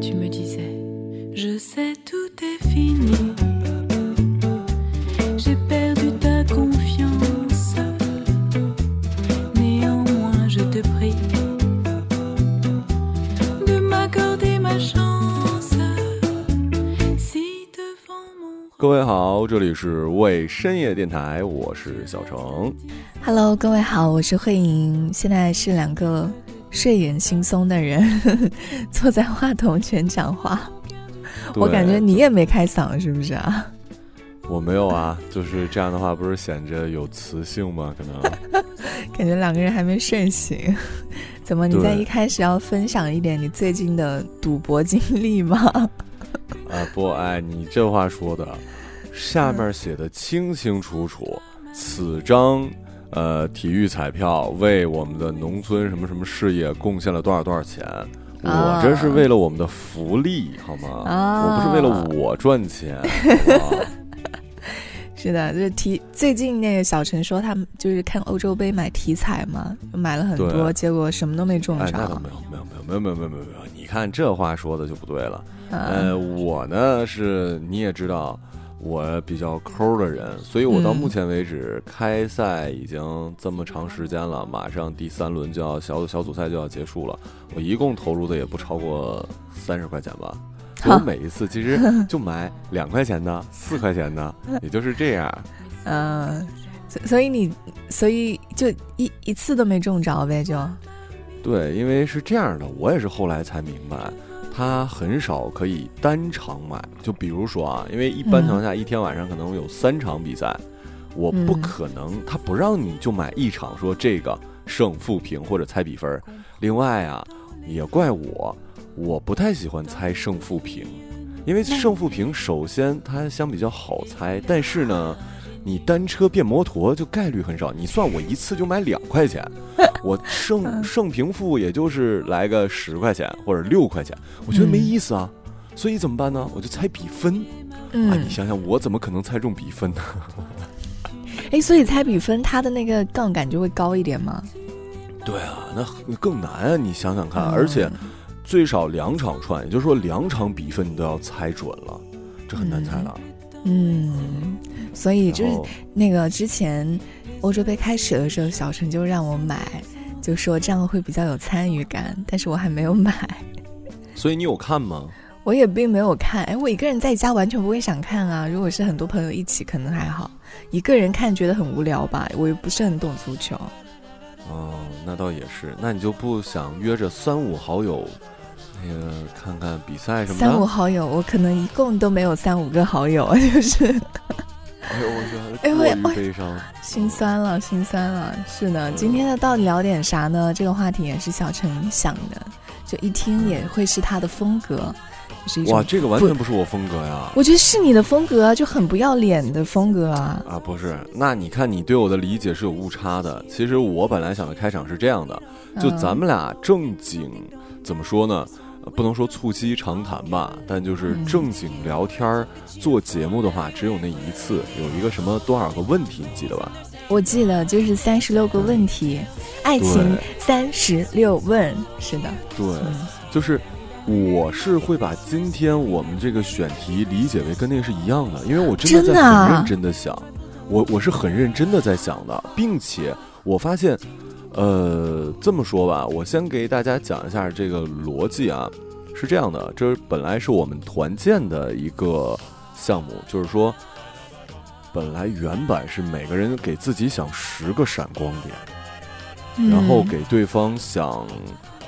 tu me disais, je sais tout est fini. J'ai perdu ta confiance. Néanmoins, je te prie de m'accorder ma chance. Si devant mon 各位好，这里是为深夜电台，我是小程。 Hello，各位好，我是慧莹，现在是两个 睡眼惺忪的人 坐在话筒前讲话。我感觉你也没开嗓，是不是啊？我没有啊，就是这样的话，不是显着有磁性吗？可能 感觉两个人还没睡醒。怎么？你在一开始要分享一点你最近的赌博经历吗？啊不，哎，你这话说的，下面写的清清楚楚，此张呃体育彩票为我们的农村什么什么事业贡献了多少多少钱。我这是为了我们的福利，好吗？啊我不是为了我赚钱？是的，就是题。最近那个小陈说他们就是看欧洲杯买体彩嘛，买了很多，结果什么都没中哎，那倒。没有，没有，没有，没有，没有，没有，没有。你看这话说的就不对了。呃，嗯我呢是你也知道，我比较抠的人，所以我到嗯目前为止、开赛已经这么长时间了，马上第三轮就要小小组赛就要结束了，我一共投入的也不超过三十块钱吧。我每一次其实就买两块钱的、四块钱的，也就是这样。嗯，所所以你所以就一一次都没中着呗，就对，因为是这样的，我也是后来才明白，它很少可以单场买。就比如说啊，因为一般情况下，一天晚上可能有三场比赛，我不嗯可能，他不让你就买一场，说这个胜负平或者猜比分儿。另外啊，也怪我，我不太喜欢猜胜负平，因为胜负平首先它相比较好猜，但是呢。你单车变摩托就概率很少，你算我一次就买两块钱，我胜胜平负也就是来个十块钱或者六块钱，我觉得没意思啊，所以怎么办呢？我就猜比分、啊！嗯你，想想，我怎么可能猜中比分呢？哎，所以猜比分它的那个杠杆就会高一点吗？对啊，那更难啊！你想想看，嗯而且最少两场串，也就是说两场比分你都要猜准了，这很难猜的。嗯，所以就是那个之前欧洲杯开始的时候，小陈就让我买，就说这样会比较有参与感，但是我还没有买。所以你有看吗？我也并没有看，哎，我一个人在家完全不会想看啊。如果是很多朋友一起，可能还好，一个人看觉得很无聊吧。我又不是很懂足球，哦，那倒也是。那你就不想约着三五好友，那个看看比赛什么的？三五好友，我可能一共都没有三五个好友，就是哎呦，我觉哎我得过于悲伤。心酸了，心酸了。是的，嗯今天的到底聊点啥呢？这个话题也是小陈想的，就一听也会是他的风格，哇，这个完全不是我风格呀！我觉得是你的风格啊，就很不要脸的风格啊。啊，不是，那你看你对我的理解是有误差的。其实我本来想的开场是这样的，就嗯咱们俩正经怎么说呢？呃不能说促膝长谈吧，但就是嗯。正经聊天儿、做节目的话，只有那一次，有一个什么多少个问题，你记得吧？我记得就是三十六个问题，爱情三十六问，是的，对，嗯就是我是会把今天我们这个选题理解为跟那个是一样的，因为我真的在很认真的想，我我是很认真的在想的，并且我发现，呃，这么说吧，我先给大家讲一下这个逻辑啊，是这样的，这本来是我们团建的一个项目，就是说，本来原版是每个人给自己想十个闪光点。然后嗯给对方想，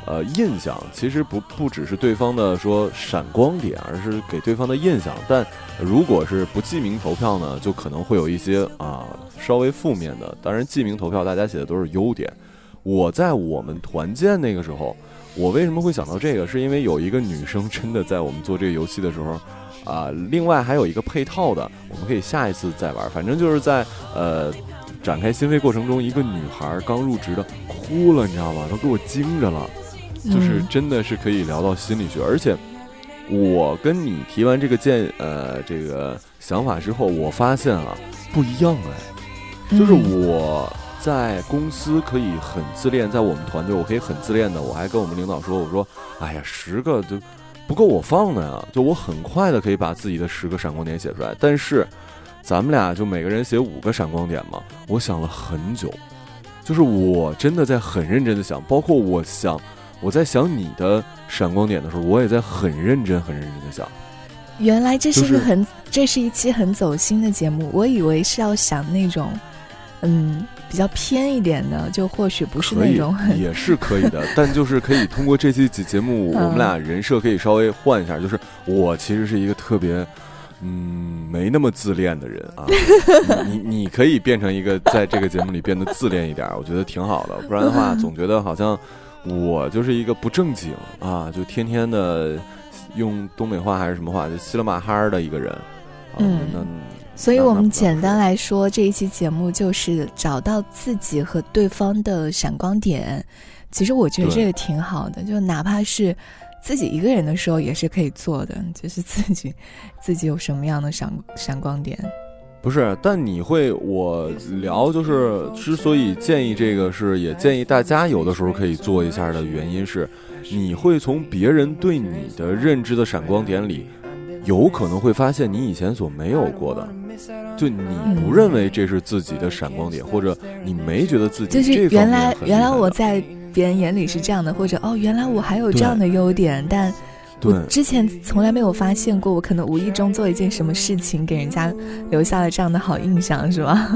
呃，印象其实不不只是对方的说闪光点，而是给对方的印象。但如果是不记名投票呢，就可能会有一些啊稍微负面的。当然，记名投票大家写的都是优点。我在我们团建那个时候，我为什么会想到这个？是因为有一个女生真的在我们做这个游戏的时候。啊，另外还有一个配套的，我们可以下一次再玩。反正就是在呃展开心扉过程中，一个女孩刚入职的哭了，你知道吗？都给我惊着了，就是嗯真的是可以聊到心理学，而且我跟你提完这个建呃这个想法之后，我发现啊不一样哎，就是嗯我在公司可以很自恋，在我们团队我可以很自恋的，我还跟我们领导说，我说哎呀十个就不够我放的呀，就我很快的可以把自己的十个闪光点写出来，但是咱们俩就每个人写五个闪光点嘛，我想了很久，就是我真的在很认真的想，包括我想我在想你的闪光点的时候，我也在很认真很认真的想。原来这是一就是个很，这是一期很走心的节目。我以为是要想那种，嗯，比较偏一点的，就或许不是那种很，也是可以的，但就是可以通过这期节节目，嗯我们俩人设可以稍微换一下，就是我其实是一个特别。嗯，没那么自恋的人啊，你你你可以变成一个在这个节目里变得自恋一点，我觉得挺好的。不然的话，总觉得好像我就是一个不正经啊，就天天的用东北话还是什么话，就稀里马哈的一个人。啊、嗯那所以我们简单来说，这一期节目就是找到自己和对方的闪光点。其实我觉得这个挺好的，就哪怕是自己一个人的时候也是可以做的，就是自己 自己有什么样的闪闪光点。不是，但你会我聊就是之所以建议这个是，也建议大家有的时候可以做一下的原因是，你会从别人对你的认知的闪光点里，有可能会发现你以前所没有过的，就你不认为这是自己的闪光点，或者你没觉得自己就是原来原来我在别人眼里是这样的，或者哦，原来我还有这样的优点，但我对。之前从来没有发现过，我可能无意中做一件什么事情，给人家留下了这样的好印象，是吧？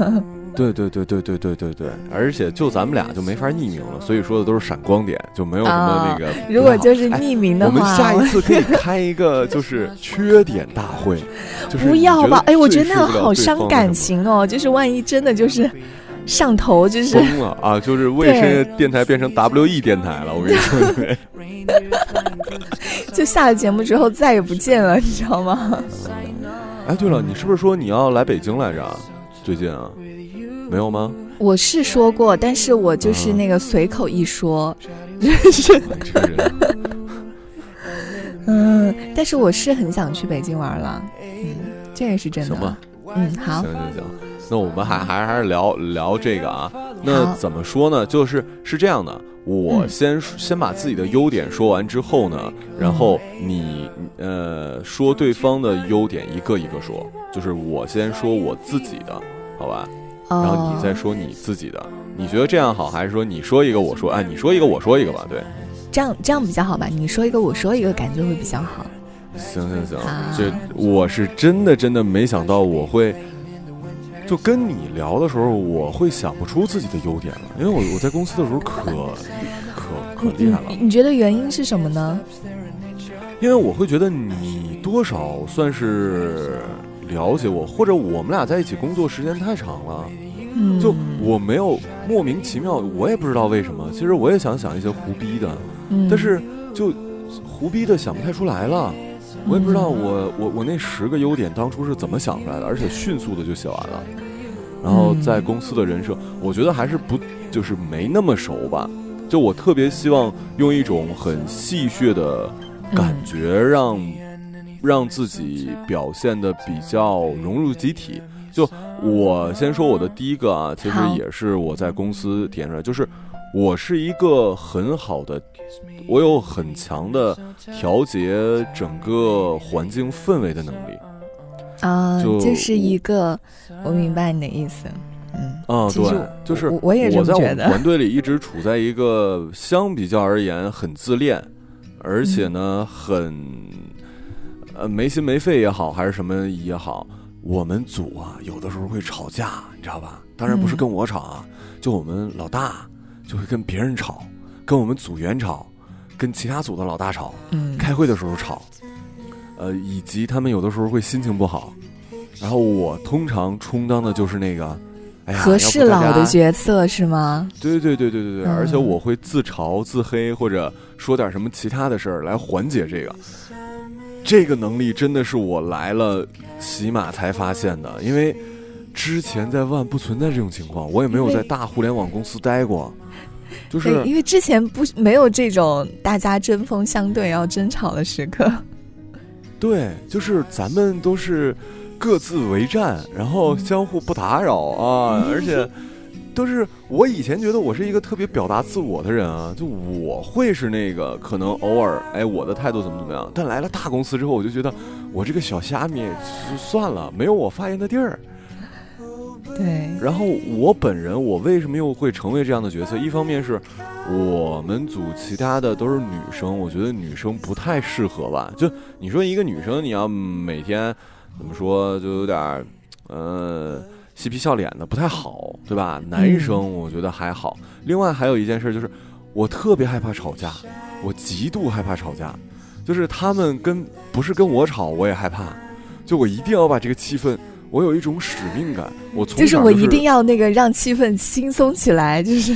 对对对对对对对对，而且就咱们俩就没法匿名了，所以说的都是闪光点，就没有什么那个。啊如果就是哎匿名的话我们话，下一次可以开一个就是缺点大会，就是不？要吧哎，我觉得那样好伤感情哦。就是万一真的就是上头，就是疯了啊！就是卫生电台变成 WE 电台了，我跟你说。就下了节目之后再也不见了，你知道吗？哎，对了，你是不是说你要来北京来着？最近啊，没有吗？我是说过，但是我就是啊那个随口一说，就是哎这个人，嗯，但是我是很想去北京玩了，嗯，这个是真的。行吧，嗯，好。行，行行，那我们还还还是聊聊这个啊。那怎么说呢？就是是这样的，我嗯。先、先把自己的优点说完之后呢，然后你呃说对方的优点一个一个说，就是我先说我自己的，好吧？哦，然后你再说你自己的。你觉得这样好，还是说你说一个我说？哎，你说一个我说一个吧？对，这样这样比较好吧？你说一个，我说一个，感觉会比较好。行行行，啊这我是真的真的没想到我会。就跟你聊的时候，我会想不出自己的优点了，因为我我在公司的时候可 可可厉害了你，你觉得原因是什么呢？因为我会觉得你多少算是了解我，或者我们俩在一起工作时间太长了，嗯，就我没有莫名其妙，我也不知道为什么。其实我也想想一些胡逼的，嗯，但是就胡逼的想不太出来了。我也不知道嗯我我我那十个优点当初是怎么想出来的，而且迅速的就写完了。然后嗯在公司的人设，我觉得还是不就是没那么熟吧。就我特别希望用一种很戏谑的感嗯觉让，让自己表现的比较融入集体。就我先说我的第一个啊，其实也是我在公司体现出来，就是我是一个很好的，我有很强的调节整个环境氛围的能力。啊，就就是一个，我明白你的意思。嗯，啊，对，就是我我也这我在我么觉得。们团队里一直处在一个相比较而言很自恋，而且呢很呃没心没肺也好，还是什么也好，我们组啊有的时候会吵架，你知道吧？当然不是嗯跟我吵啊，就我们老大就会跟别人吵，跟我们组员吵，跟其他组的老大吵，嗯，开会的时候吵，呃，以及他们有的时候会心情不好，然后我通常充当的就是那个，哎呀，要和事不大家佬的角色是吗？对对对对对对，嗯而且我会自嘲自黑或者说点什么其他的事儿来缓解这个。这个能力真的是我来了喜马才发现的，因为之前在万不存在这种情况，我也没有在大互联网公司待过，就，是因为之前不没有这种大家针锋相对要争吵的时刻。对，就是咱们都是各自为战，然后相互不打扰啊，而且。都是我以前觉得我是一个特别表达自我的人啊，就我会是那个可能偶尔哎我的态度怎么怎么样，但来了大公司之后，我就觉得我这个小虾米就算了，没有我发言的地儿。对，然后我本人，我为什么又会成为这样的角色？一方面是我们组其他的都是女生，我觉得女生不太适合吧。就你说一个女生，你要每天怎么说，就有点嗯呃嬉皮笑脸的，不太好，对吧？男生我觉得还好。另外还有一件事就是，我特别害怕吵架，我极度害怕吵架，就是他们跟不是跟我吵，我也害怕，就我一定要把这个气氛。我有一种使命感，我从就是我一定要那个让气氛轻松起来，就是，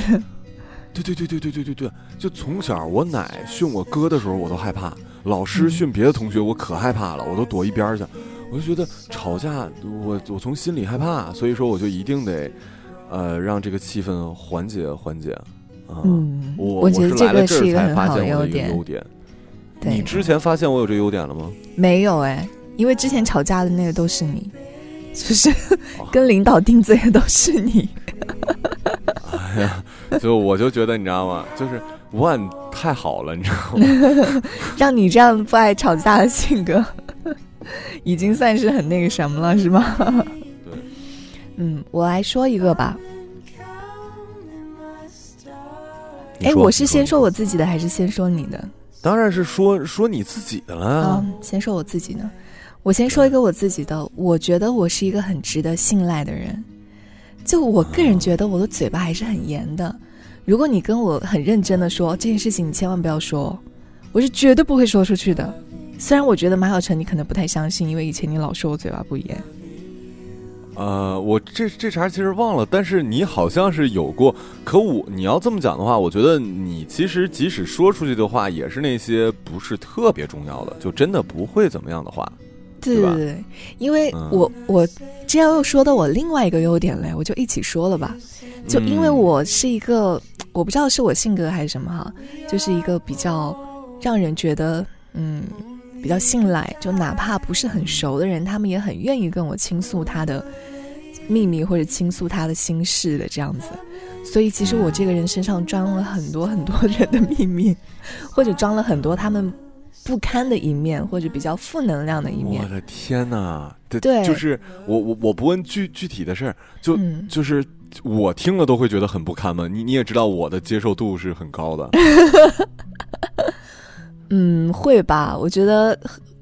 对对对对对对对对，就从小我奶训我哥的时候我都害怕，老师训别的同学我可害怕了，我都躲一边去，我就觉得吵架我我从心里害怕，所以说我就一定得，呃，让这个气氛缓解缓解，啊，我我觉得这个是一个很好的优点，你之前发现我有这优点了吗？没有哎，因为之前吵架的那个都是你。就是 跟领导定罪的都是你，哎呀，就我就觉得你知道吗？就是万太好了，你知道吗？让你这样不爱吵架的性格，已经算是很那个什么了，是吗？对，嗯，我来说一个吧。哎，我是先说我自己的，还是先说你的？当然是说说你自己的了。嗯，先说我自己的。我先说一个我自己的，我觉得我是一个很值得信赖的人。就我个人觉得，我的嘴巴还是很严的。如果你跟我很认真的说这件事情，你千万不要说，我是绝对不会说出去的。虽然我觉得马小晨你可能不太相信，因为以前你老说我嘴巴不严。呃，我这这茬其实忘了，但是你好像是有过。可我你要这么讲的话，我觉得你其实即使说出去的话，也是那些不是特别重要的，就真的不会怎么样的话。对对对，因为我我这样又说到我另外一个优点嘞，我就一起说了吧。就因为我是一个，我不知道是我性格还是什么哈，就是一个比较让人觉得嗯比较信赖，就哪怕不是很熟的人，他们也很愿意跟我倾诉他的秘密或者倾诉他的心事的这样子。所以其实我这个人身上装了很多很多 人的秘密，或者装了很多他们。不堪的一面，或者比较负能量的一面。我的天哪！对，就是我我我不问具具体的事儿，就就是我听了都会觉得很不堪嘛。你你也知道我的接受度是很高的。嗯，会吧？我觉得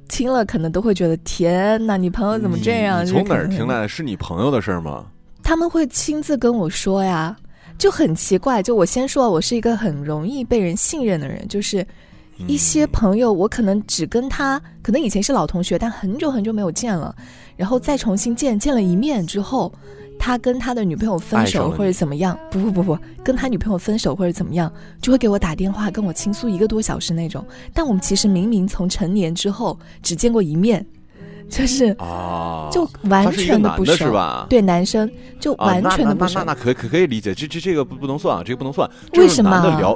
听了可能都会觉得天呐，你朋友怎么这样？从哪儿听来的？是你朋友的事儿吗？他们会亲自跟我说呀，就很奇怪。就我先说，我是一个很容易被人信任的人，就是。一些朋友，我可能只跟他，可能以前是老同学，但很久很久没有见了，然后再重新见，见了一面之后，他跟他的女朋友分手或者怎么样，不不不不，跟他女朋友分手或者怎么样，就会给我打电话跟我倾诉一个多小时那种。但我们其实明明从成年之后只见过一面。就是啊，就完全的不熟，是吧？对，男生就完全的不熟。那那那可可可以理解，这这这个不不能算啊，这个不能算。为什么？男的聊，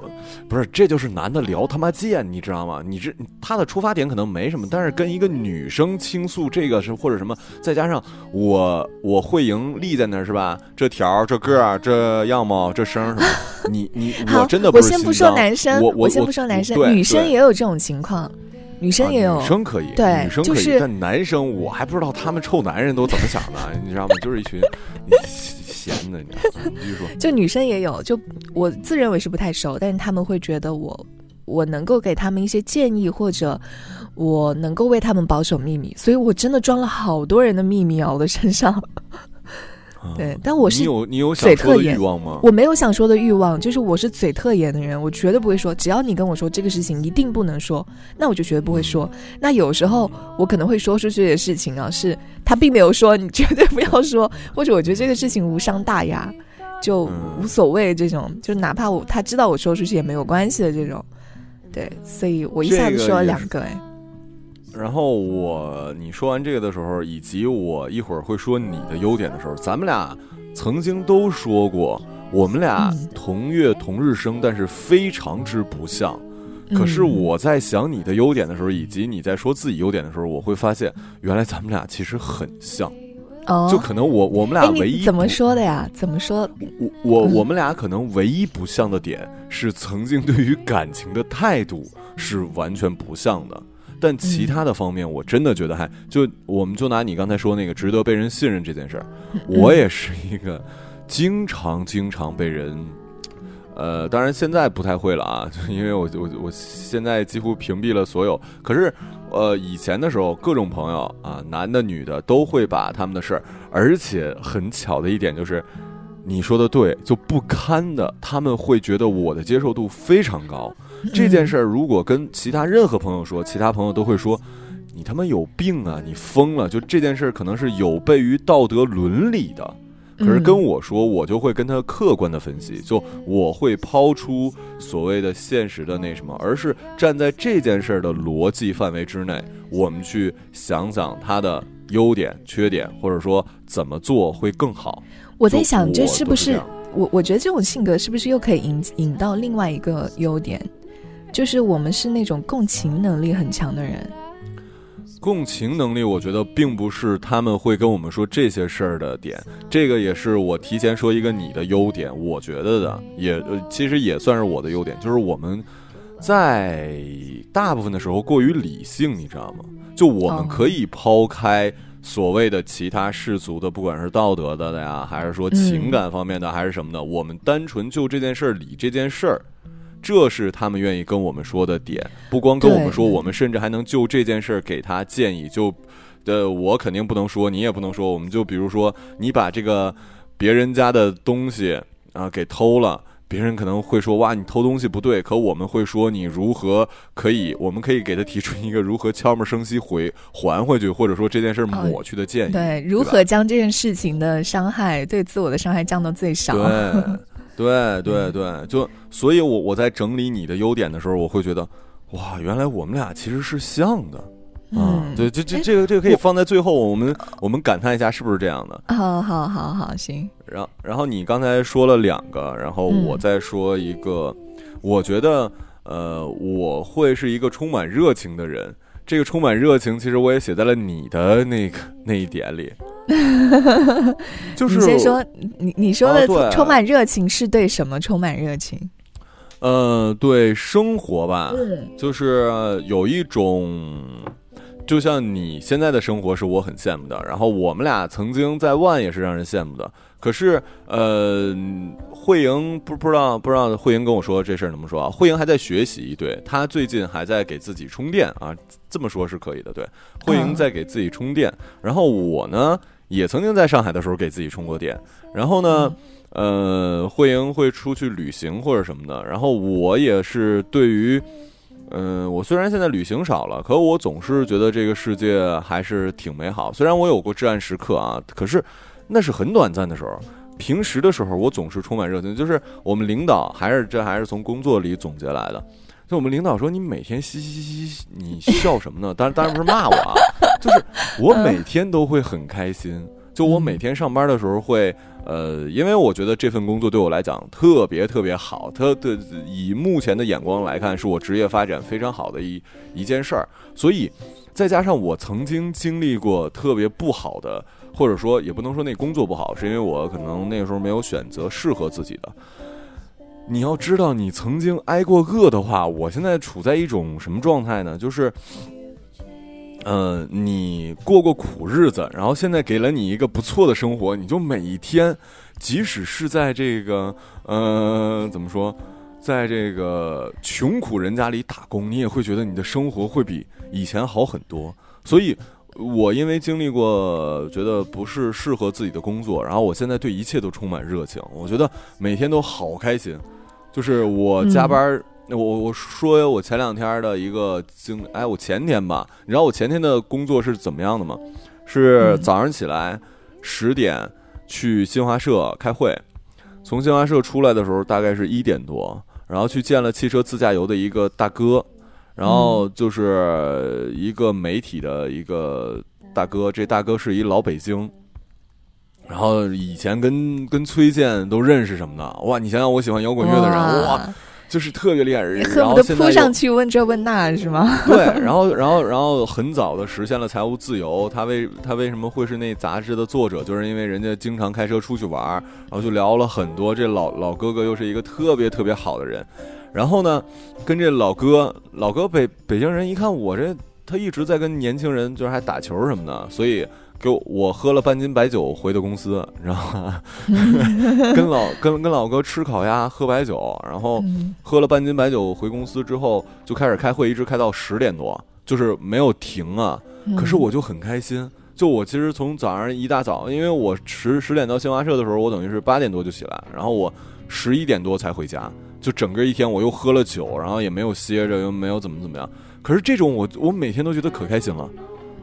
不是，这就是男的聊他妈贱，你知道吗？你这他的出发点可能没什么，但是跟一个女生倾诉这个是或者什么，再加上我我会赢立在那儿是吧？这条这个这样貌这声什么？你你我真的我先不说男生，我我先不说男生，女生也有这种情况。女生也有，女生可以，对，女生可以，但男生我还不知道他们臭男人都怎么想 的，你知道吗？就是一群闲的，你继续说。就女生也有，就我自认为是不太熟，但是他们会觉得我我能够给他们一些建议，或者我能够为他们保守秘密，所以我真的装了好多人的秘密啊，我的身上。对，但我是你有你有想说的欲望吗？我没有想说的欲望，就是我是嘴特严的人，我绝对不会说。只要你跟我说这个事情一定不能说，那我就绝对不会说。那有时候我可能会说出去的事情啊，是他并没有说，你绝对不要说，或者我觉得这个事情无伤大雅，就无所谓。这种就哪怕我他知道我说出去也没有关系的这种。对，所以我一下子说了两个哎。然后我你说完这个的时候，以及我一会儿会说你的优点的时候，咱们俩曾经都说过，我们俩同月同日生，但是非常之不像。可是我在想你的优点的时候，以及你在说自己优点的时候，我会发现，原来咱们俩其实很像。哦，就可能我我们俩唯一怎么说的呀？怎么说？我我我们俩可能唯一不像的点是曾经对于感情的态度是完全不像的，但其他的方面我真的觉得还就我们就拿你刚才说那个值得被人信任这件事儿，我也是一个经常经常被人。呃，当然现在不太会了啊，就因为我我我现在几乎屏蔽了所有。可是，呃，以前的时候，各种朋友啊，男的女的都会把他们的事儿，而且很巧的一点就是，你说的对，就不堪的，他们会觉得我的接受度非常高。这件事儿如果跟其他任何朋友说，其他朋友都会说，你他妈有病啊，你疯了。就这件事儿可能是有悖于道德伦理的。可是跟我说，我就会跟他客观的分析，就我会抛出所谓的现实的那什么，而是站在这件事儿的逻辑范围之内，我们去想想他的优点、缺点，或者说怎么做会更好。我在想，这是不是我？我觉得这种性格是不是又可以引引到另外一个优点，就是我们是那种共情能力很强的人。共情能力，我觉得并不是他们会跟我们说这些事儿的点。这个也是我提前说一个你的优点，我觉得的也其实也算是我的优点，就是我们在大部分的时候过于理性，你知道吗？就我们可以抛开所谓的其他世俗的，不管是道德的呀，还是说情感方面的，还是什么的，我们单纯就这件事儿理这件事儿。这是他们愿意跟我们说的点，不光跟我们说，我们甚至还能就这件事儿给他建议。就，呃，我肯定不能说，你也不能说。我们就比如说，你把这个别人家的东西啊给偷了，别人可能会说哇，你偷东西不对。可我们会说你如何可以，我们可以给他提出一个如何悄没声息回还回去，或者说这件事抹去的建议。对，如何将这件事情的伤害对自我的伤害降到最少。对。对对对，就所以，我我在整理你的优点的时候，我会觉得，哇，原来我们俩其实是像的，啊，对，这这这个这个可以放在最后，我们我们感叹一下，是不是这样的？好好好好，行。然后然后你刚才说了两个，然后我再说一个，我觉得，呃，我会是一个充满热情的人。这个充满热情，其实我也写在了你的那个那一点里。就是你先说，你你说的充满热情是对什么充满热情？呃，对生活吧，就是有一种，就像你现在的生活是我很羡慕的。然后我们俩曾经在万也是让人羡慕的。可是，呃，慧莹不不知道不知道，慧莹跟我说这事儿怎么说啊？慧莹还在学习，对她最近还在给自己充电啊，这么说是可以的。对，慧莹在给自己充电，然后我呢？也曾经在上海的时候给自己充过电，然后呢，呃，慧莹会出去旅行或者什么的，然后我也是对于，嗯，我虽然现在旅行少了，可我总是觉得这个世界还是挺美好。虽然我有过至暗时刻啊，可是那是很短暂的时候。平时的时候，我总是充满热情。就是我们领导还是这还是从工作里总结来的。就我们领导说：“你每天嘻嘻嘻嘻，你笑什么呢？”当然，当然不是骂我啊，就是我每天都会很开心。就我每天上班的时候会，呃，因为我觉得这份工作对我来讲特别特别好，特的以目前的眼光来看，是我职业发展非常好的一一件事儿。所以，再加上我曾经经历过特别不好的，或者说也不能说那工作不好，是因为我可能那个时候没有选择适合自己的。你要知道，你曾经挨过饿的话，我现在处在一种什么状态呢？就是，呃，你过过苦日子，然后现在给了你一个不错的生活，你就每一天，即使是在这个，呃，怎么说，在这个穷苦人家里打工，你也会觉得你的生活会比以前好很多。所以，我因为经历过，觉得不是适合自己的工作，然后我现在对一切都充满热情，我觉得每天都好开心。就是我加班，我我说我前两天的一个经，哎，我前天吧，你知道我前天的工作是怎么样的吗？是早上起来十点去新华社开会，从新华社出来的时候大概是一点多，然后去见了汽车自驾游的一个大哥，然后就是一个媒体的一个大哥，这大哥是一老北京。然后以前跟跟崔健都认识什么的哇！你想想，我喜欢摇滚乐的人哇，就是特别厉害，恨不得扑上去问这问那，是吗？对，然后然后然后很早的实现了财务自由。他为他为什么会是那杂志的作者？就是因为人家经常开车出去玩，然后就聊了很多。这老老哥哥又是一个特别特别好的人，然后呢，跟这老哥老哥北北京人一看我这他一直在跟年轻人就是还打球什么的，所以。给我喝了半斤白酒回的公司，然后 跟老跟跟老哥吃烤鸭喝白酒，然后喝了半斤白酒回公司之后就开始开会，一直开到十点多，就是没有停啊。可是我就很开心，就我其实从早上一大早，因为我十十点到新华社的时候，我等于是八点多就起来，然后我十一点多才回家，就整个一天我又喝了酒，然后也没有歇着，又没有怎么怎么样。可是这种我我每天都觉得可开心了。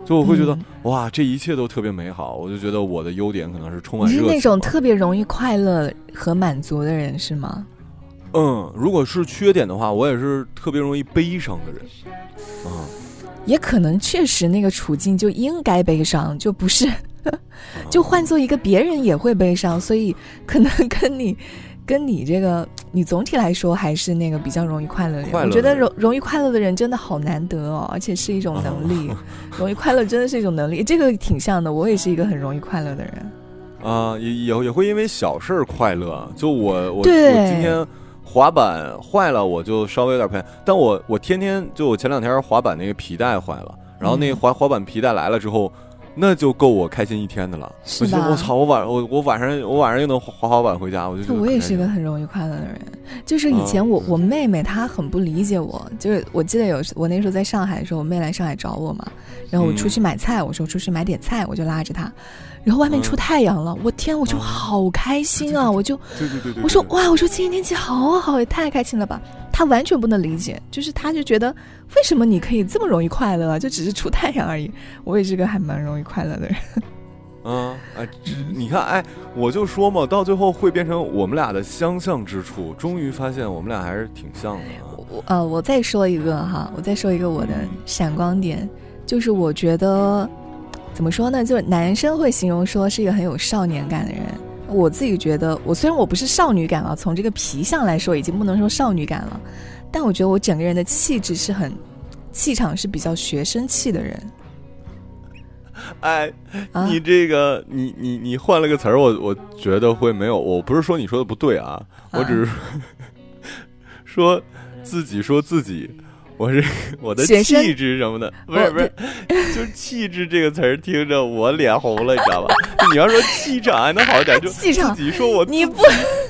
就我会觉得哇，这一切都特别美好。我就觉得我的优点可能是充满。你是那种特别容易快乐和满足的人是吗？嗯，如果是缺点的话，我也是特别容易悲伤的人。嗯，也可能确实那个处境就应该悲伤，就不是，就换做一个别人也会悲伤，所以可能跟你。跟你这个，你总体来说还是那个比较容易快乐的人。我觉得容容易快乐的人真的好难得哦，而且是一种能力。容易快乐真的是一种能力，这个挺像的。我也是一个很容易快乐的人。啊，也也也会因为小事儿快乐。就我我我今天滑板坏了，我就稍微有点偏。但我我天天就我前两天滑板那个皮带坏了，然后那个滑滑板皮带来了之后。那就够我开心一天的了。是吧？我操！我晚我我晚上我晚上又能滑滑板回家，我就觉得。我也是一个很容易快乐的人。就是以前我我妹妹她很不理解我，就是我记得有我那时候在上海的时候，我妹来上海找我嘛，然后我出去买菜，我说出去买点菜，我就拉着她。然后外面出太阳了，我天，我就好开心啊！我就对对对，我说哇，我说今天天气好好，也太开心了吧！他完全不能理解，就是他就觉得为什么你可以这么容易快乐，就只是出太阳而已。我也是个还蛮容易快乐的人。嗯，哎，你看，哎，我就说嘛，到最后会变成我们俩的相像之处，终于发现我们俩还是挺像的。我呃，我再说一个哈，我再说一个我的闪光点，就是我觉得。怎么说呢？就是男生会形容说是一个很有少年感的人。我自己觉得，我虽然我不是少女感啊，从这个皮相来说已经不能说少女感了，但我觉得我整个人的气质是很，气场是比较学生气的人。哎，你这个，你你你换了个词儿，我我觉得会没有。我不是说你说的不对啊，我只是说自己 说自己。我是 我的气质什么的，不是不是，就气质这个词儿听着我脸红了，你知道吧？你要说气场还能好一点，就 气。自己说我你不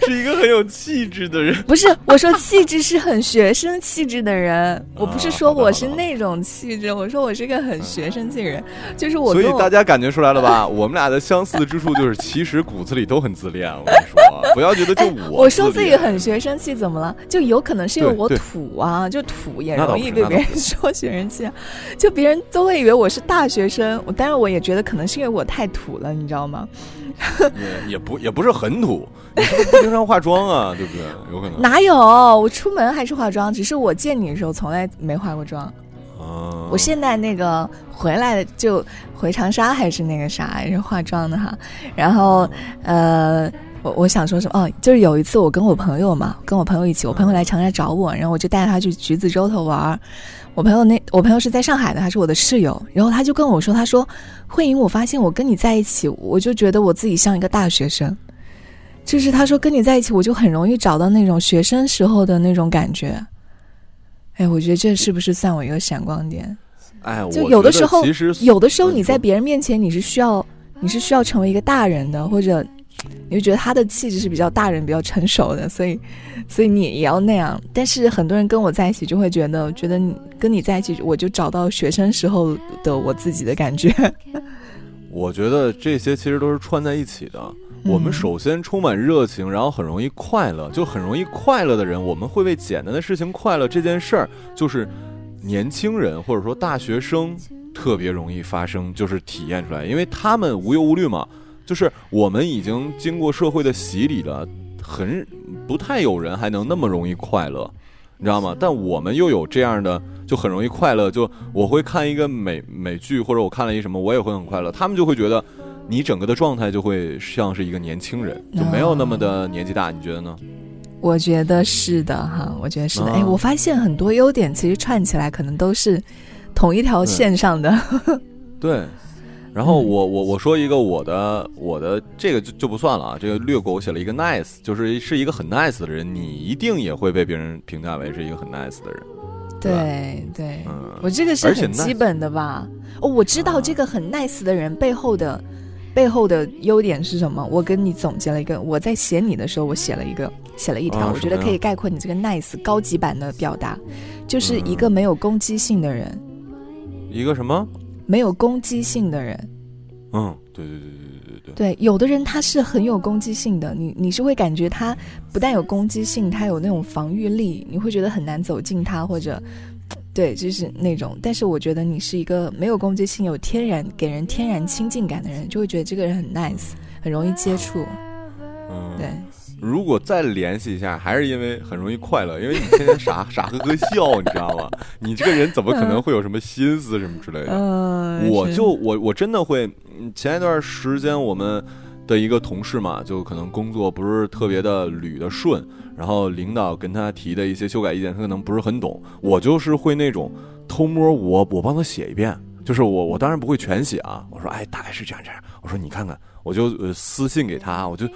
是一个很有气质的人，不是我说气质是很学生气质的人，我不是说我是那种气质，我说我是一个很学生气人，就是我。所以大家感觉出来了吧？我们俩的相似之处就是其实骨子里都很自恋。我跟你说，不要觉得就我。我说自己很学生气怎么了？就有可能是因为我土啊，就土也容易被别人说学生气，就别人都会以为我是大学生。我当然我也觉得可能是因为我太土了，你知道吗？也 也不也不是很土，你是不经常化妆啊，对不对？有可能哪有？我出门还是化妆，只是我见你的时候从来没化过妆。哦，我现在那个回来就回长沙还是那个啥，还是化妆的哈。然后呃，我我想说什么？哦，就是有一次我跟我朋友嘛，跟我朋友一起，我朋友来长沙找我，然后我就带他去橘子洲头玩。我朋友那我朋友是在上海的，他是我的室友，然后他就跟我说，他说慧莹，我发现我跟你在一起，我就觉得我自己像一个大学生，就是他说跟你在一起，我就很容易找到那种学生时候的那种感觉。哎，我觉得这是不是算我一个闪光点？哎，就有的时候，其实有的时候你在别人面前你是需要你是需要成为一个大人的，或者。你就觉得他的气质是比较大人、比较成熟的，所以，所以你也要那样。但是很多人跟我在一起，就会觉得，觉得你跟你在一起，我就找到学生时候的我自己的感觉。我觉得这些其实都是串在一起的。我们首先充满热情，然后很容易快乐，就很容易快乐的人，我们会为简单的事情快乐。这件事儿就是年轻人或者说大学生特别容易发生，就是体验出来，因为他们无忧无虑嘛。就是我们已经经过社会的洗礼了，很不太有人还能那么容易快乐，你知道吗？但我们又有这样的，就很容易快乐。就我会看一个美美剧，或者我看了一什么，我也会很快乐。他们就会觉得你整个的状态就会像是一个年轻人，就没有那么的年纪大。你觉得呢？我觉得是的哈，我觉得是的。哎，我发现很多优点其实串起来可能都是同一条线上的。对。然后我我我说一个我的我的这个就就不算了啊，这个略过我写了一个 nice，就是是一个很 nice 的人，你一定也会被别人评价为是一个很 nice 的人。对对，我这个是很基本的吧？哦，我知道这个很 nice 的人背后的背后的优点是什么。我跟你总结了一个，我在写你的时候，我写了一个写了一条，我觉得可以概括你这个 nice 高级版的表达，就是一个没有攻击性的人。一个什么？没有攻击性的人，嗯，对对对对对对对，有的人他是很有攻击性的，你你是会感觉他不但有攻击性，他有那种防御力，你会觉得很难走近他，或者，对，就是那种。但是我觉得你是一个没有攻击性、有天然给人天然亲近感的人，就会觉得这个人很 nice，很容易接触，嗯，对。如果再联系一下，还是因为很容易快乐，因为你天天傻 傻呵呵笑，你知道吗？你这个人怎么可能会有什么心思什么之类的？我就我我真的会，前一段时间我们的一个同事嘛，就可能工作不是特别的捋的顺，然后领导跟他提的一些修改意见，他可能不是很懂，我就是会那种偷摸我我帮他写一遍，就是我我当然不会全写啊，我说哎大概是这样这样，我说你看看。我就呃私信给他，我就，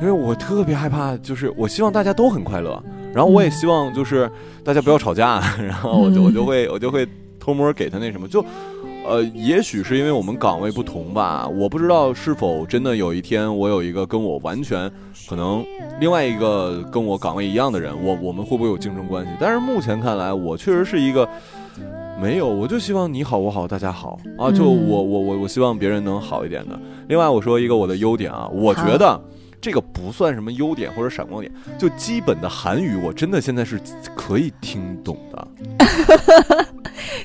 因为我特别害怕，就是我希望大家都很快乐，然后我也希望就是大家不要吵架，然后我就我就会我就会偷摸给他那什么，就，呃，也许是因为我们岗位不同吧，我不知道是否真的有一天我有一个跟我完全可能另外一个跟我岗位一样的人，我我们会不会有竞争关系？但是目前看来，我确实是一个。没有，我就希望你好，我好，大家好啊！就我我我我希望别人能好一点的。另外，我说一个我的优点啊，我觉得这个不算什么优点或者闪光点，就基本的韩语，我真的现在是可以听懂的。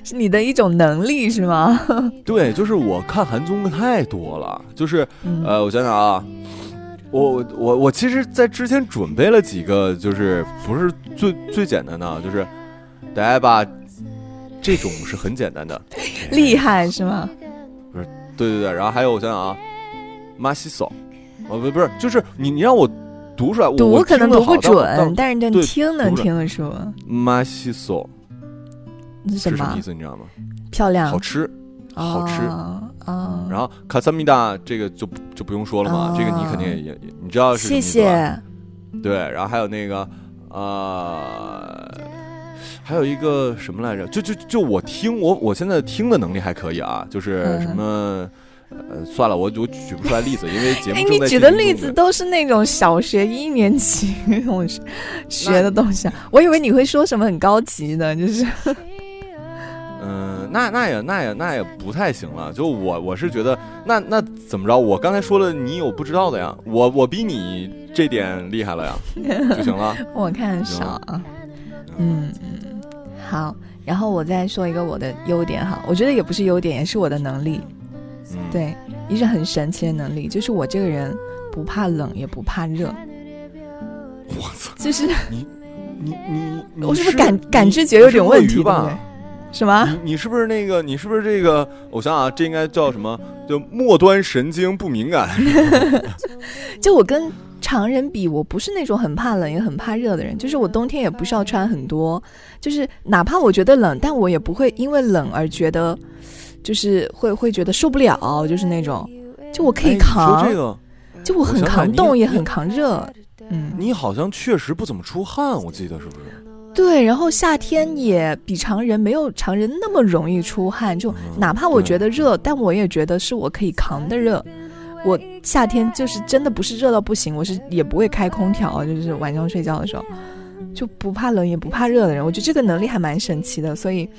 是 你的一种能力是吗？对，就是我看韩综太多了，就是呃，我想想啊，我我我其实，在之前准备了几个，就是不是最最简单的，就是大家把。这种是很简单的，厉害是吗？不是，对对对，然后还有我想想啊，马西索，哦不不是，就是你你让我读出来，读可能读不准，但是你听能听得出。马西索是什么意思？你知道吗？漂亮，好吃，好吃啊。然后卡萨米达这个就就不用说了嘛，这个你肯定也你知道是谢谢。对，然后还有那个呃。还有一个什么来着？就就就我听我我现在听的能力还可以啊，就是什么呃，算了，我我举不出来例子，因为节目你举的例子都是那种小学一年级那种学的东西啊，我以为你会说什么很高级的，就是。嗯，那那也那也那也不太行了。就我我是觉得，那那怎么着？我刚才说了，你有不知道的呀？我我比你这点厉害了呀，就行了。我看少啊，嗯嗯。好，然后我再说一个我的优点哈，我觉得也不是优点，也是我的能力。对，一是很神奇的能力，就是我这个人不怕冷，也不怕热。我操！就是你 你你，我是不是感感知觉有点问题吧？什么？你你是不是那个？你是不是这个？我想想啊，这应该叫什么？就末端神经不敏感。就我跟。常人比我不是那种很怕冷也很怕热的人，就是我冬天也不需要穿很多，就是哪怕我觉得冷，但我也不会因为冷而觉得，就是会会觉得受不了，就是那种，就我可以扛，就我很扛冻也很扛热。嗯，你好像确实不怎么出汗，我记得是不是？对，然后夏天也比常人没有常人那么容易出汗，就哪怕我觉得热，但我也觉得是我可以扛的热。我夏天就是真的不是热到不行，我是也不会开空调，就是晚上睡觉的时候，就不怕冷也不怕热的人。我觉得这个能力还蛮神奇的，所以，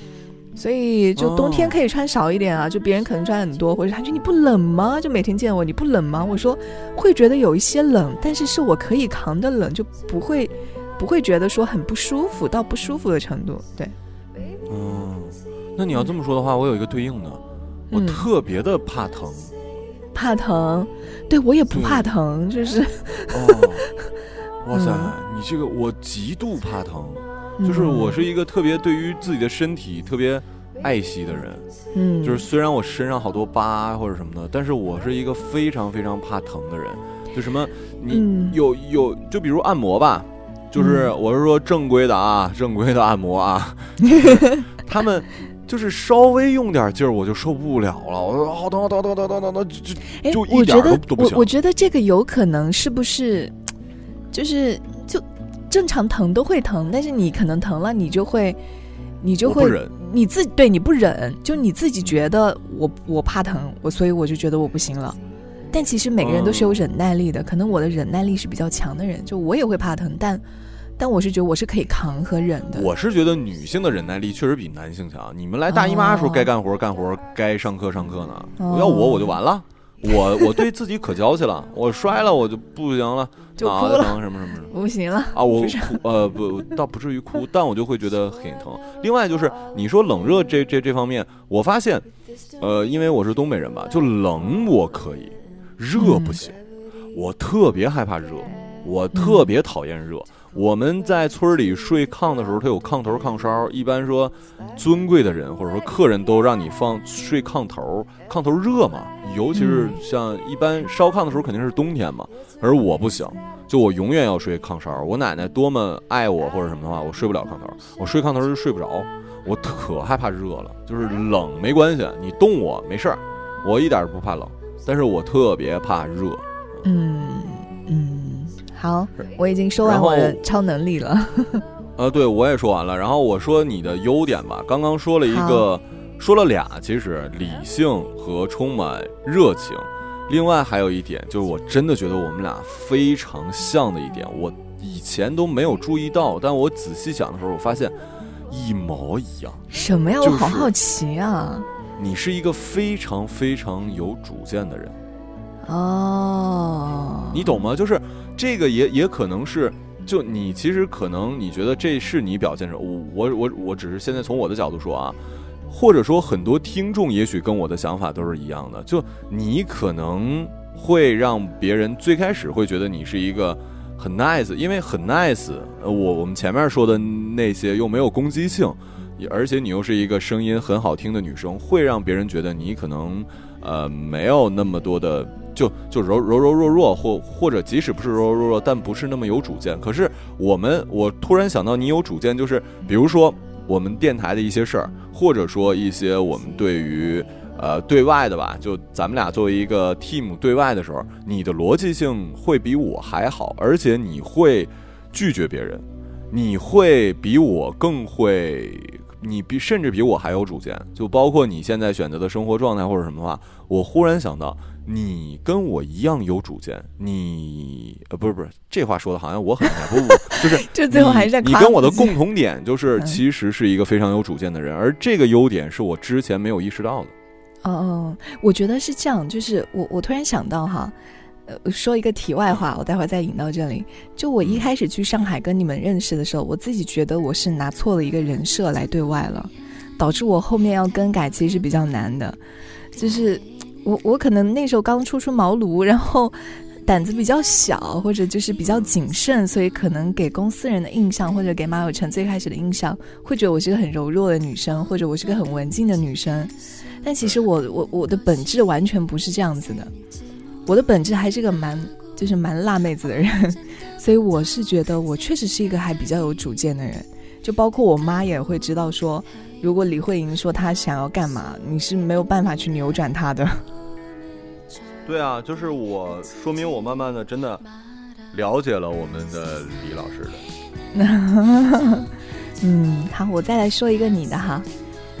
所以就冬天可以穿少一点啊。就别人可能穿很多，或者他说你不冷吗？就每天见我你不冷吗？我说会觉得有一些冷，但是是我可以扛的冷，就不会不会觉得说很不舒服到不舒服的程度。对，嗯，那你要这么说的话，我有一个对应的，我特别的怕疼。怕疼，对我也不怕疼，就是。哦，哇塞，你这个我极度怕疼，就是我是一个特别对于自己的身体特别爱惜的人。嗯，就是虽然我身上好多疤或者什么的，但是我是一个非常非常怕疼的人。就什么，你有有，就比如按摩吧，就是我是说正规的啊，正规的按摩啊，他们就是稍微用点劲儿，我就受不了了。我说好疼，疼，疼，疼，疼，疼，疼，就就就一点都都不行。我觉得这个有可能是不是，就是就正常疼都会疼，但是你可能疼了，你就会，你就会，你自对你不忍，就你自己觉得我我怕疼，我所以我就觉得我不行了。但其实每个人都是有忍耐力的，可能我的忍耐力是比较强的人，就我也会怕疼，但但我是觉得我是可以扛和忍的。我是觉得女性的忍耐力确实比男性强。你们来大姨妈的时候该干活干活，该上课上课呢。要我我就完了，我我对自己可娇气了，我摔了我就不行了，脑袋疼什么什么 不行了啊！我哭呃不倒不至于哭，但我就会觉得很疼。另外就是你说冷热这这这方面，我发现呃，因为我是东北人吧，就冷我可以。热不行，我特别害怕热，我特别讨厌热。我们在村里睡炕的时候，它有炕头炕梢。一般说，尊贵的人或者说客人都让你放睡炕头，炕头热嘛。尤其是像一般烧炕的时候，肯定是冬天嘛。而我不行，就我永远要睡炕梢。我奶奶多么爱我或者什么的话，我睡不了炕头，我睡炕头就睡不着。我可害怕热了，就是冷没关系，你冻我没事儿，我一点不怕冷。但是我特别怕热。嗯嗯，好，我已经说完我的超能力了。呃，对，我也说完了。然后我说你的优点吧，刚刚说了一个，说了俩，其实理性和充满热情。另外还有一点，就是我真的觉得我们俩非常像的一点，我以前都没有注意到，但我仔细想的时候，我发现一模一样。什么呀？我好好奇啊。你是一个非常非常有主见的人，哦，你懂吗？就是这个也也可能是，就你其实可能你觉得这是你表现出我我我我只是现在从我的角度说啊，或者说很多听众也许跟我的想法都是一样的，就你可能会让别人最开始会觉得你是一个很 nice，因为很 nice，我我们前面说的那些又没有攻击性。而且你又是一个声音很好听的女生，会让别人觉得你可能，呃，没有那么多的，就就柔柔柔弱弱，或或者即使不是柔柔弱弱，但不是那么有主见。可是我们，我突然想到你有主见，就是比如说我们电台的一些事儿，或者说一些我们对于呃对外的吧，就咱们俩作为一个 team 对外的时候，你的逻辑性会比我还好，而且你会拒绝别人，你会比我更会。你比甚至比我还有主见，就包括你现在选择的生活状态或者什么的话，我忽然想到，你跟我一样有主见。你呃，不是不是，这话说的好像我很不不，就是就最后还是在你跟我的共同点就是，其实是一个非常有主见的人，而这个优点是我之前没有意识到的。哦哦，我觉得是这样，就是我我突然想到哈。呃，说一个题外话，我待会儿再引到这里。就我一开始去上海跟你们认识的时候，我自己觉得我是拿错了一个人设来对外了，导致我后面要更改其实是比较难的。就是我我可能那时候刚初出茅庐，然后胆子比较小，或者就是比较谨慎，所以可能给公司人的印象，或者给马有成最开始的印象，会觉得我是个很柔弱的女生，或者我是个很文静的女生。但其实我我我的本质完全不是这样子的。我的本质还是个蛮，就是蛮辣妹子的人，所以我是觉得我确实是一个还比较有主见的人，就包括我妈也会知道说，如果李慧莹说她想要干嘛，你是没有办法去扭转她的。对啊，就是我说明我慢慢的真的了解了我们的李老师的。嗯，好，我再来说一个你的哈，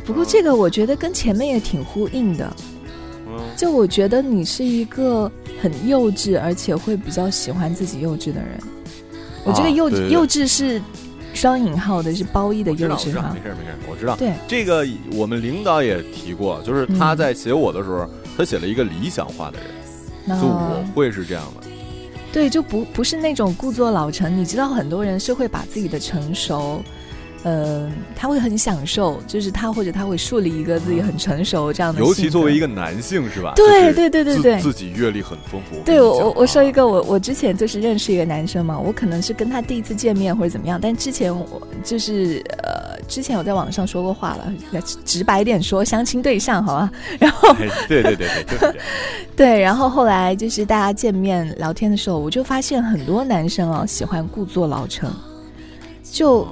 不过这个我觉得跟前面也挺呼应的。就我觉得你是一个很幼稚，而且会比较喜欢自己幼稚的人。我这个幼幼稚是双引号的，是褒义的幼稚哈。没事没事，我知道。对这个，我们领导也提过，就是他在写我的时候，他写了一个理想化的人，就我会是这样的。对，就不不是那种故作老成。你知道，很多人是会把自己的成熟。呃，他会很享受，就是他或者他会树立一个自己很成熟这样的。尤其作为一个男性是吧？对对对对对，自己阅历很丰富。对我我我说一个，我我之前就是认识一个男生嘛，我可能是跟他第一次见面或者怎么样，但之前我就是呃，之前我在网上说过话了，直白点说，相亲对象好吧？然后对对对对，就是。对，然后后来就是大家见面聊天的时候，我就发现很多男生哦喜欢故作老成。就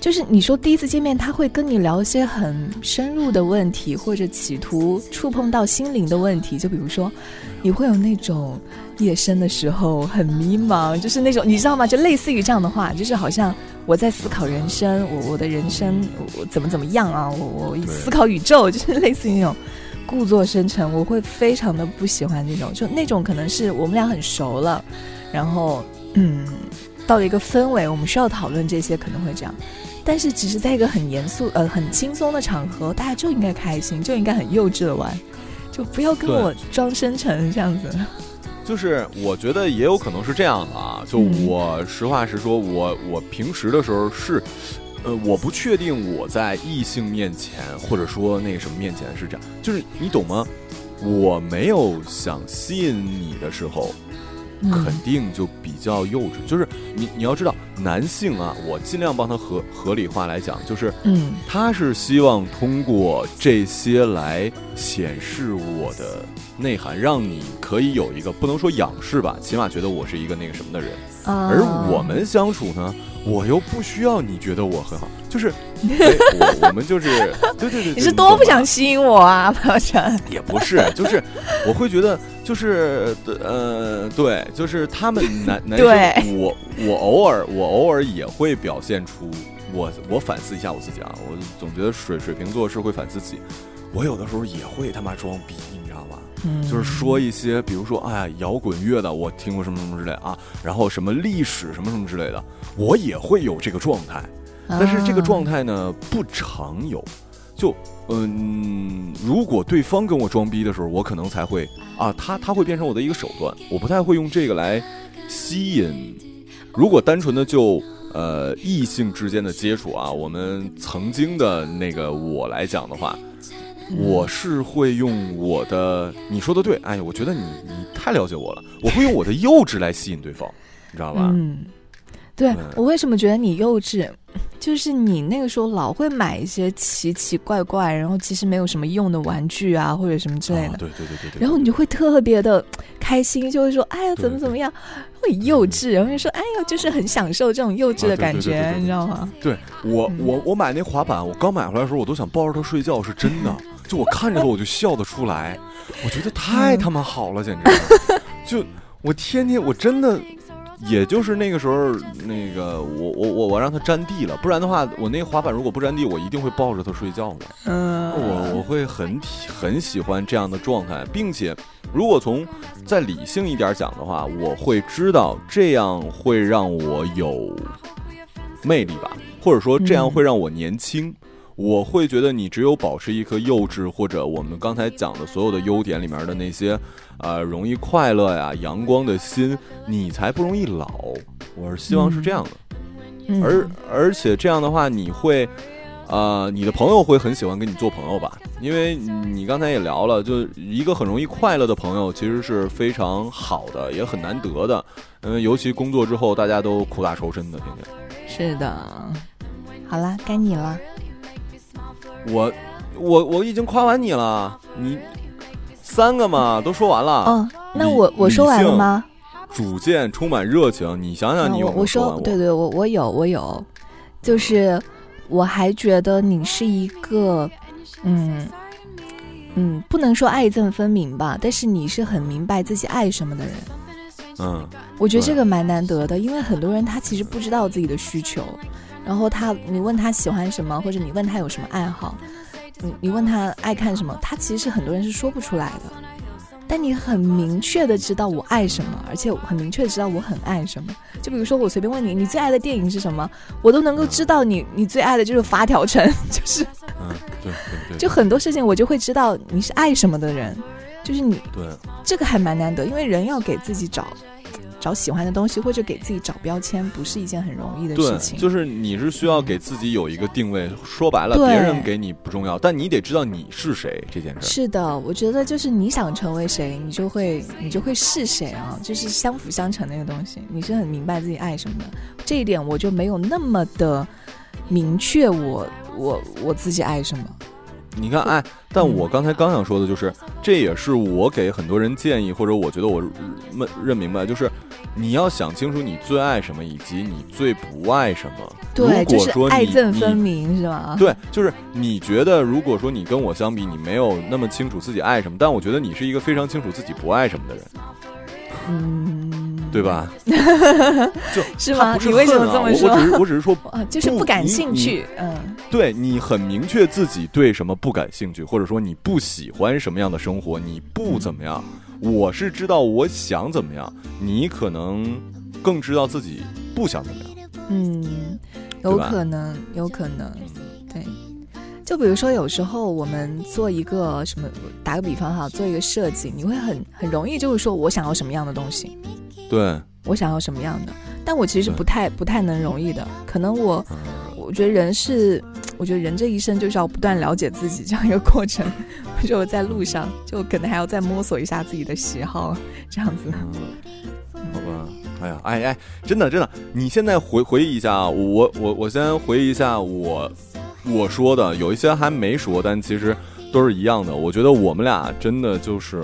就是你说第一次见面，他会跟你聊一些很深入的问题，或者企图触碰到心灵的问题。就比如说，你会有那种夜深的时候很迷茫，就是那种你知道吗？就类似于这样的话，就是好像我在思考人生，我我的人生我怎么怎么样啊？我我思考宇宙，就是类似于那种故作深沉。我会非常的不喜欢那种，就那种可能是我们俩很熟了，然后嗯。到了一个氛围，我们需要讨论这些，可能会这样，但是只是在一个很严肃、呃很轻松的场合，大家就应该开心，就应该很幼稚的玩，就不要跟我装深沉这样子。就是我觉得也有可能是这样的啊，就我实话实说，我我平时的时候是，呃，我不确定我在异性面前或者说那个什么面前是这样，就是你懂吗？我没有想吸引你的时候。肯定就比较幼稚，就是你你要知道，男性啊，我尽量帮他合合理化来讲，就是，嗯，他是希望通过这些来显示我的内涵，让你可以有一个不能说仰视吧，起码觉得我是一个那个什么的人，而我们相处呢。我又不需要你觉得我很好，就是我我们就是 对对对，你是多不想吸引我啊，朋友圈也不是，就是我会觉得就是呃对，就是他们男男生，我我偶尔我偶尔也会表现出我我反思一下我自己啊，我总觉得水水瓶座是会反思自己，我有的时候也会他妈装逼。你知道吗？嗯就是说一些，比如说，哎呀，摇滚乐的，我听过什么什么之类啊，然后什么历史什么什么之类的，我也会有这个状态，但是这个状态呢不常有，就嗯，如果对方跟我装逼的时候，我可能才会啊，他他会变成我的一个手段，我不太会用这个来吸引。如果单纯的就呃异性之间的接触啊，我们曾经的那个我来讲的话。我是会用我的，你说的对，哎，我觉得你你太了解我了，我会用我的幼稚来吸引对方，你知道吧？嗯，对我为什么觉得你幼稚？就是你那个时候老会买一些奇奇怪怪，然后其实没有什么用的玩具啊，或者什么之类的。对对对对对。然后你就会特别的开心，就会说：“哎呀，怎么怎么样？”会幼稚，然后就说：“哎呀，就是很享受这种幼稚的感觉，你知道吗？”对我我我买那滑板，我刚买回来的时候，我都想抱着它睡觉，是真的。就我看着它，我就笑得出来，我觉得太他妈好了，简直！就我天天，我真的。也就是那个时候，那个我我我我让它沾地了，不然的话，我那个滑板如果不沾地，我一定会抱着它睡觉的。嗯，我我会很很喜欢这样的状态，并且如果从再理性一点讲的话，我会知道这样会让我有魅力吧，或者说这样会让我年轻。我会觉得你只有保持一颗幼稚，或者我们刚才讲的所有的优点里面的那些，呃，容易快乐呀、阳光的心，你才不容易老。我是希望是这样的，而而且这样的话，你会，呃，你的朋友会很喜欢跟你做朋友吧？因为你刚才也聊了，就一个很容易快乐的朋友，其实是非常好的，也很难得的。嗯，尤其工作之后，大家都苦大仇深的，天天。是的，好了，该你了。我，我我已经夸完你了，你三个嘛都说完了。嗯，那我我说完了吗？主见充满热情，你想想你有我说对对，我我有我有，就是我还觉得你是一个，嗯嗯，不能说爱憎分明吧，但是你是很明白自己爱什么的人。嗯，我觉得这个蛮难得的，因为很多人他其实不知道自己的需求。然后他，你问他喜欢什么，或者你问他有什么爱好，你你问他爱看什么，他其实很多人是说不出来的。但你很明确的知道我爱什么，而且很明确的知道我很爱什么。就比如说我随便问你，你最爱的电影是什么，我都能够知道你你最爱的就是发条城，就是，嗯，对对对，就很多事情我就会知道你是爱什么的人，就是你，对，这个还蛮难得，因为人要给自己找。找喜欢的东西，或者给自己找标签，不是一件很容易的事情。就是你是需要给自己有一个定位。说白了，别人给你不重要，但你得知道你是谁这件事。是的，我觉得就是你想成为谁，你就会你就会是谁啊，就是相辅相成那个东西。你是很明白自己爱什么的，这一点我就没有那么的明确。我我我自己爱什么？你看，哎，但我刚才刚想说的就是，这也是我给很多人建议，或者我觉得我认认明白，就是你要想清楚你最爱什么，以及你最不爱什么。对，就是爱憎分明，是吗？对，就是你觉得，如果说你跟我相比，你没有那么清楚自己爱什么，但我觉得你是一个非常清楚自己不爱什么的人。嗯，对吧？就是吗？你为什么这么说？我只是我只是说，就是不感兴趣。嗯，对你很明确自己对什么不感兴趣，或者说你不喜欢什么样的生活，你不怎么样。我是知道我想怎么样，你可能更知道自己不想怎么样。嗯，有可能，有可能，对。就比如说，有时候我们做一个什么，打个比方哈，做一个设计，你会很很容易就是说我想要什么样的东西，对，我想要什么样的，但我其实不太不太能容易的，可能我我觉得人是，我觉得人这一生就是要不断了解自己这样一个过程，就在路上就可能还要再摸索一下自己的喜好这样子，好吧，哎呀，哎哎，真的真的，你现在回回忆一下啊，我我我先回忆一下我。我说的有一些还没说，但其实都是一样的。我觉得我们俩真的就是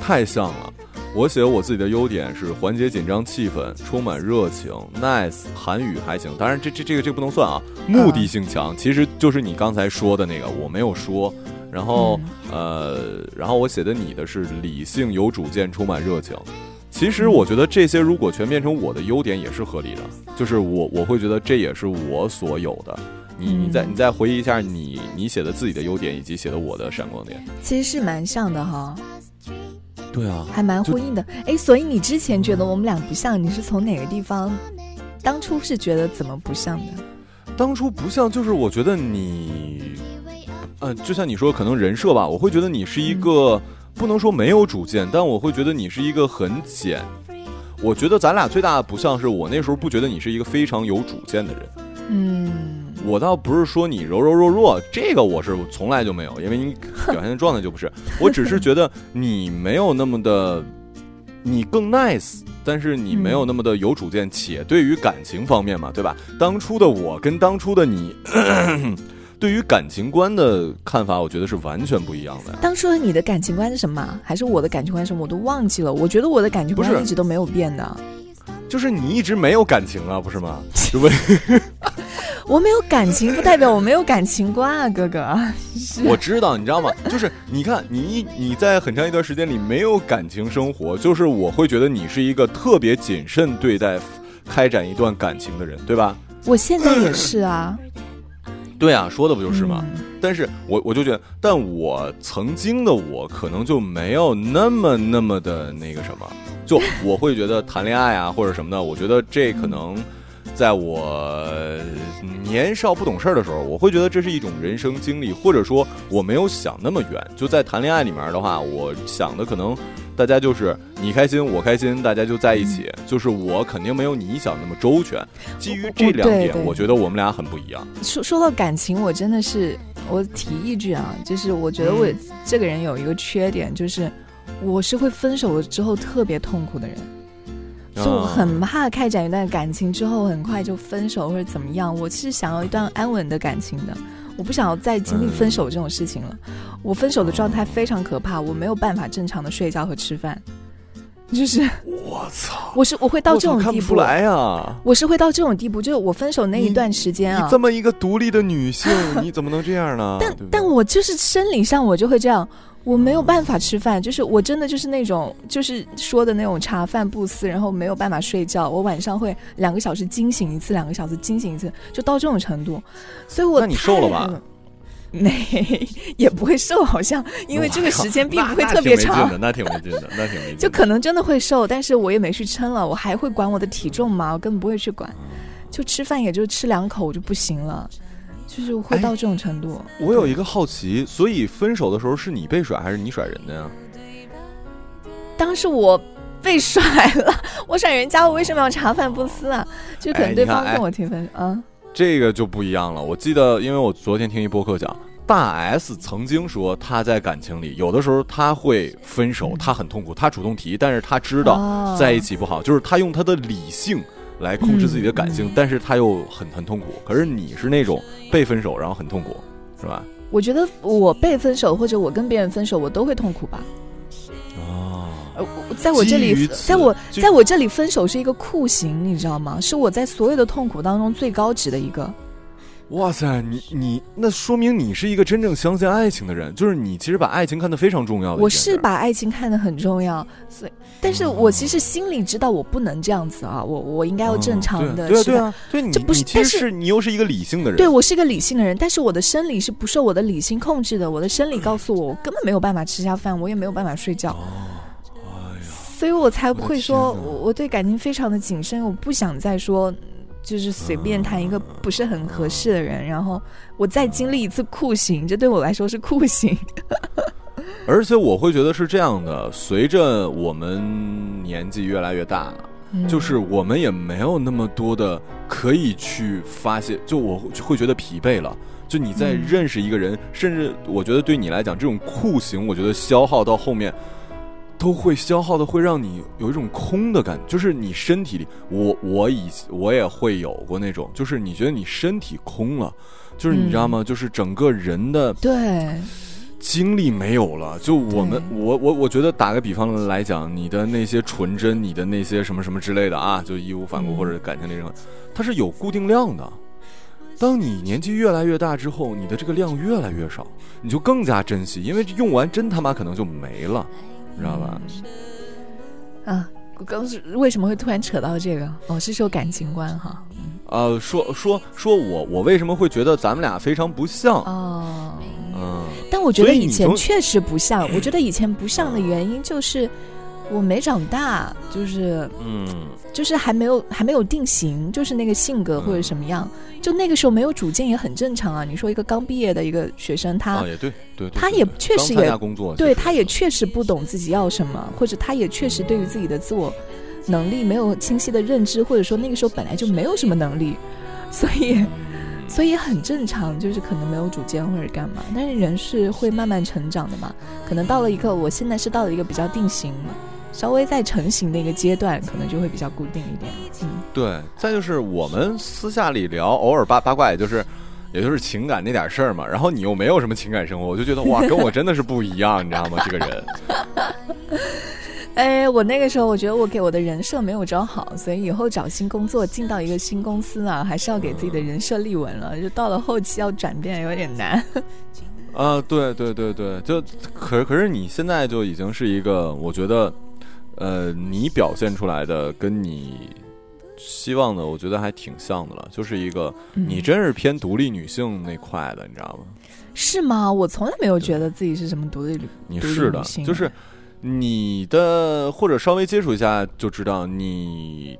太像了。我写我自己的优点是缓解紧张气氛，充满热情，nice，韩语还行。当然，这这这个这不能算啊。目的性强，其实就是你刚才说的那个，我没有说。然后呃，然后我写的你的是理性、有主见、充满热情。其实我觉得这些如果全变成我的优点也是合理的，就是我我会觉得这也是我所有的。你你再你再回忆一下你你写的自己的优点以及写的我的闪光点，其实是蛮像的哈。对啊，还蛮呼应的。哎，所以你之前觉得我们俩不像，你是从哪个地方？当初是觉得怎么不像的？当初不像，就是我觉得你，嗯，就像你说，可能人设吧，我会觉得你是一个不能说没有主见，但我会觉得你是一个很简。我觉得咱俩最大的不像是我那时候不觉得你是一个非常有主见的人。嗯。我倒不是说你柔柔弱弱，这个我是从来就没有，因为你表现的状态就不是。我只是觉得你没有那么的，你更 nice，但是你没有那么的有主见，且对于感情方面嘛，对吧？当初的我跟当初的你，对于感情观的看法，我觉得是完全不一样的。当初的你的感情观是什么？还是我的感情观什么？我都忘记了。我觉得我的感情观一直都没有变的。就是你一直没有感情啊，不是吗？我没有感情，不代表我没有感情观啊，哥哥。我知道，你知道吗？就是你看，你你在很长一段时间里没有感情生活，就是我会觉得你是一个特别谨慎对待开展一段感情的人，对吧？我现在也是啊。对啊，说的不就是吗？但是我我就觉得，但我曾经的我可能就没有那么那么的那个什么，就我会觉得谈恋爱啊或者什么的，我觉得这可能。在我年少不懂事儿的时候，我会觉得这是一种人生经历，或者说我没有想那么远。就在谈恋爱里面的话，我想的可能大家就是你开心我开心，大家就在一起。就是我肯定没有你想那么周全。基于这两点，我觉得我们俩很不一样。说说到感情，我真的是我提一句啊，就是我觉得我这个人有一个缺点，就是我是会分手了之后特别痛苦的人。就我很怕开展一段感情之后很快就分手或者怎么样，我是想要一段安稳的感情的，我不想要再经历分手这种事情了。我分手的状态非常可怕，我没有办法正常的睡觉和吃饭，就是我操，我是我会到这种地步，看不出来呀，我是会到这种地步，就是我分手那一段时间啊，你这么一个独立的女性，你怎么能这样呢？但但我就是生理上我就会这样。我没有办法吃饭，就是我真的就是那种，就是说的那种茶饭不思，然后没有办法睡觉。我晚上会两个小时惊醒一次，两个小时惊醒一次，就到这种程度。所以，我那你瘦了吧？没，也不会瘦，好像，因为这个时间并不会特别长。那挺没劲的，那挺没劲。就可能真的会瘦，但是我也没去称了。我还会管我的体重吗？我根本不会去管。就吃饭，也就吃两口，我就不行了。就是会到这种程度。我有一个好奇，所以分手的时候是你被甩还是你甩人的呀？当时我被甩了，我甩人家，我为什么要茶饭不思啊？就可能对方跟我提分手啊。这个就不一样了。我记得，因为我昨天听一播客讲，大 S 曾经说她在感情里有的时候她会分手，她很痛苦，她主动提，但是她知道在一起不好，就是她用她的理性。来控制自己的感性，但是他又很很痛苦。可是你是那种被分手然后很痛苦，是吧？我觉得我被分手或者我跟别人分手，我都会痛苦吧。哦，呃，在我这里，在我在我这里分手是一个酷刑，你知道吗？是我在所有的痛苦当中最高值的一个。哇塞，你你那说明你是一个真正相信爱情的人，就是你其实把爱情看得非常重要。我是把爱情看得很重要，所以，但是我其实心里知道我不能这样子啊，我我应该要正常的。对啊对啊，对，这不是，但是你又是一个理性的人。对我是一个理性的人，但是我的生理是不受我的理性控制的，我的生理告诉我，我根本没有办法吃下饭，我也没有办法睡觉。哎呀，所以我才不会说，我我对感情非常的谨慎，我不想再说。就是随便谈一个不是很合适的人，然后我再经历一次酷刑，这对我来说是酷刑。而且我会觉得是这样的，随着我们年纪越来越大，就是我们也没有那么多的可以去发泄，就我会觉得疲惫了。就你在认识一个人，甚至我觉得对你来讲，这种酷刑，我觉得消耗到后面。都会消耗的，会让你有一种空的感觉，就是你身体里，我我以我也会有过那种，就是你觉得你身体空了，就是你知道吗？就是整个人的对精力没有了。就我们，我我我觉得打个比方来讲，你的那些纯真，你的那些什么什么之类的啊，就义无反顾或者感情那种，它是有固定量的。当你年纪越来越大之后，你的这个量越来越少，你就更加珍惜，因为用完真他妈可能就没了。知道吧？啊，我刚是为什么会突然扯到这个？哦，是说感情观哈。呃，说说说我我为什么会觉得咱们俩非常不像？哦，嗯。但我觉得以前确实不像。我觉得以前不像的原因就是。我没长大，就是，嗯，就是还没有还没有定型，就是那个性格或者什么样，就那个时候没有主见也很正常啊。你说一个刚毕业的一个学生，他也对对，他也确实也工作，对，他也确实不懂自己要什么，或者他也确实对于自己的自我能力没有清晰的认知，或者说那个时候本来就没有什么能力，所以所以很正常，就是可能没有主见或者干嘛。但是人是会慢慢成长的嘛，可能到了一个，我现在是到了一个比较定型。稍微在成型的一个阶段，可能就会比较固定一点。嗯，对。再就是我们私下里聊，偶尔八八卦，也就是，也就是情感那点事儿嘛。然后你又没有什么情感生活，我就觉得哇，跟我真的是不一样，你知道吗？这个人。哎，我那个时候我觉得我给我的人设没有找好，所以以后找新工作进到一个新公司啊，还是要给自己的人设立稳了。就到了后期要转变有点难。啊，对对对对，就可可是你现在就已经是一个，我觉得。呃，你表现出来的跟你希望的，我觉得还挺像的了，就是一个你真是偏独立女性那块的，你知道吗？是吗？我从来没有觉得自己是什么独立女，你是的，就是你的或者稍微接触一下就知道，你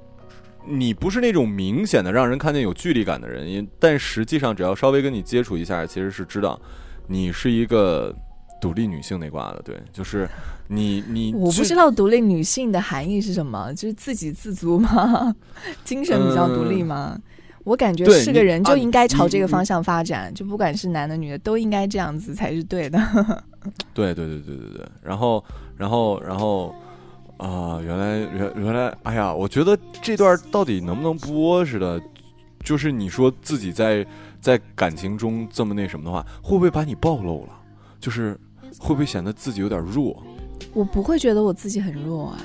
你不是那种明显的让人看见有距离感的人，但实际上只要稍微跟你接触一下，其实是知道你是一个。独立女性那挂的，对，就是你你我不知道独立女性的含义是什么，就是自给自足吗？精神比较独立吗？我感觉是个人就应该朝这个方向发展，就不管是男的女的都应该这样子才是对的。对对对对对对，然后然后然后啊，原来原原来，哎呀，我觉得这段到底能不能播似的？就是你说自己在在感情中这么那什么的话，会不会把你暴露了？就是。会不会显得自己有点弱？我不会觉得我自己很弱啊。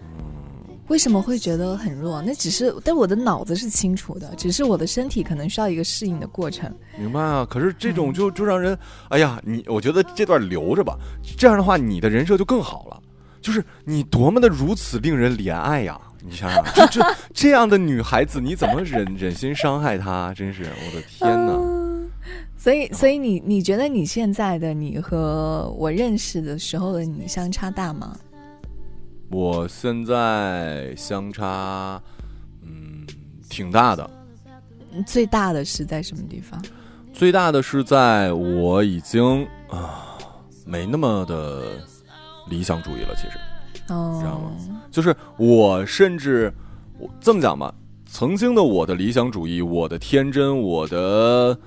嗯，为什么会觉得很弱？那只是，但我的脑子是清楚的，只是我的身体可能需要一个适应的过程。明白啊？可是这种就就让人，哎呀，你我觉得这段留着吧。这样的话，你的人设就更好了。就是你多么的如此令人怜爱呀！你想想，这这这样的女孩子，你怎么忍忍心伤害她？真是，我的天哪！所以，所以你你觉得你现在的你和我认识的时候的你相差大吗？我现在相差，嗯，挺大的。最大的是在什么地方？最大的是在我已经啊，没那么的理想主义了。其实，哦，知道吗？就是我甚至我这么讲吧，曾经的我的理想主义，我的天真，我的。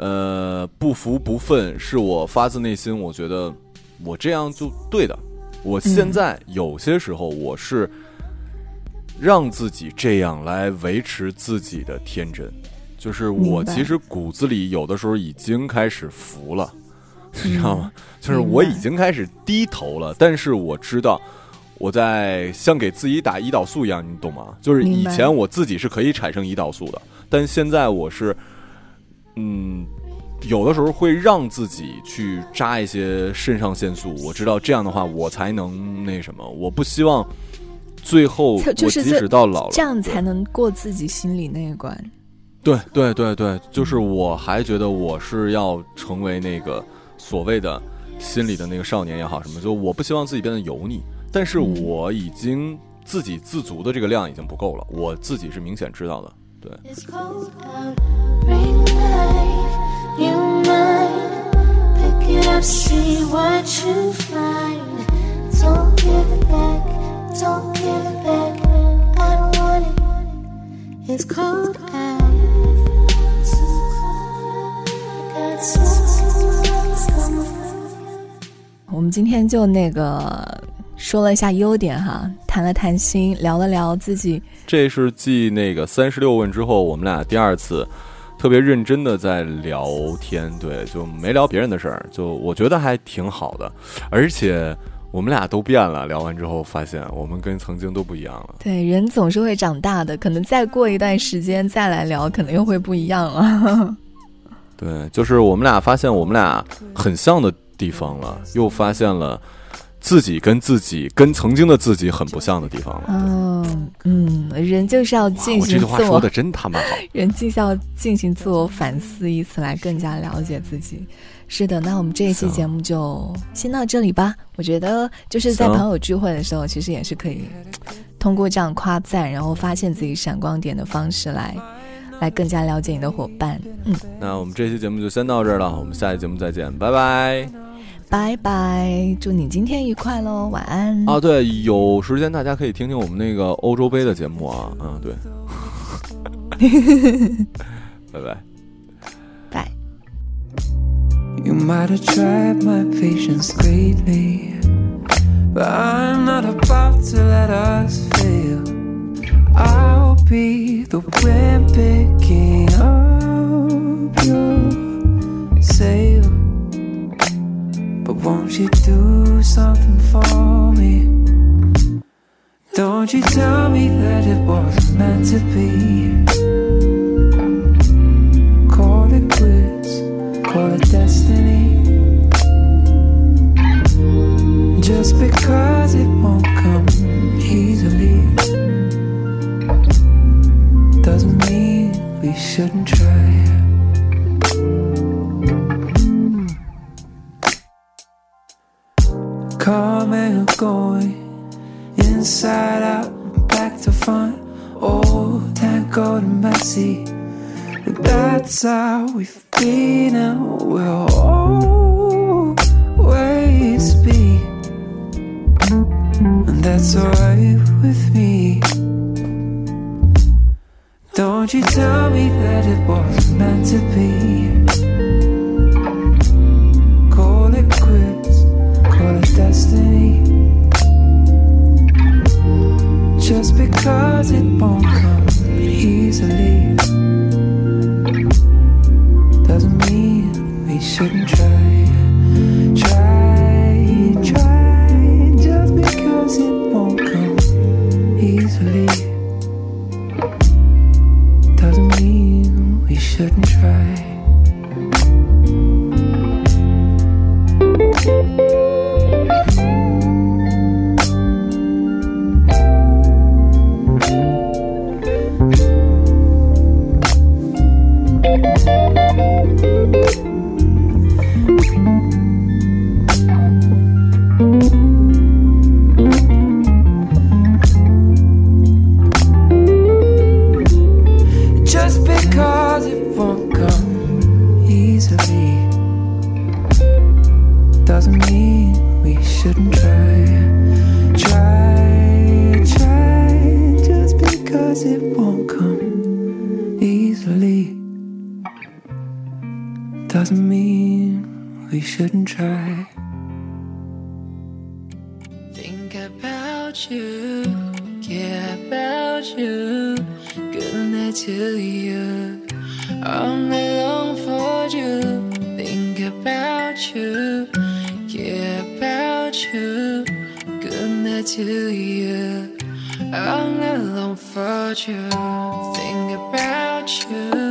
呃，不服不忿是我发自内心，我觉得我这样就对的。我现在有些时候我是让自己这样来维持自己的天真，就是我其实骨子里有的时候已经开始服了，你知道吗？就是我已经开始低头了，但是我知道我在像给自己打胰岛素一样，你懂吗？就是以前我自己是可以产生胰岛素的，但现在我是，嗯，有的时候会让自己去扎一些肾上腺素。我知道这样的话，我才能那什么。我不希望最后我即使到老了，这样才能过自己心里那一关。对对对对，就是我还觉得我是要成为那个所谓的心里的那个少年也好，什么，就我不希望自己变得油腻，但是我已经自给自足的这个量已经不够了，我自己是明显知道的，对。我们今天就那个说了一下优点哈，谈了谈心，聊了聊自己。这是继那个三十六问之后，我们俩第二次特别认真的在聊天，对，就没聊别人的事儿，就我觉得还挺好的。而且我们俩都变了，聊完之后发现我们跟曾经都不一样了。对，人总是会长大的，可能再过一段时间再来聊，可能又会不一样了。对，就是我们俩发现我们俩很像的地方了，又发现了自己跟自己跟曾经的自己很不像的地方了。嗯嗯，人就是要进行自我。这句话说的真他妈好。人就是要进行自我反思，以此来更加了解自己。是的，那我们这一期节目就先到这里吧。我觉得就是在朋友聚会的时候，其实也是可以通过这样夸赞，然后发现自己闪光点的方式来。来更加了解你的伙伴，嗯，那我们这期节目就先到这儿了，我们下期节目再见，拜拜，拜拜，祝你今天愉快喽，晚安。啊，对，有时间大家可以听听我们那个欧洲杯的节目啊，嗯，对，拜拜，拜。I'll be the wind picking up your sail. Won't you do something for me? Don't you tell me that it wasn't meant to be. Call it quits, call it destiny. Just because it won't come easily doesn't mean we shouldn't try. Coming and going, inside out, back to front, oh, old and cold and messy. That's how we've been and we'll always be. And that's alright with me. Don't you tell me that it wasn't meant to be. Won't come easily doesn't mean we shouldn't try. Try, try, just because it won't come easily. Doesn't mean we shouldn't try. About you, good night to you. Only long for you, think about you,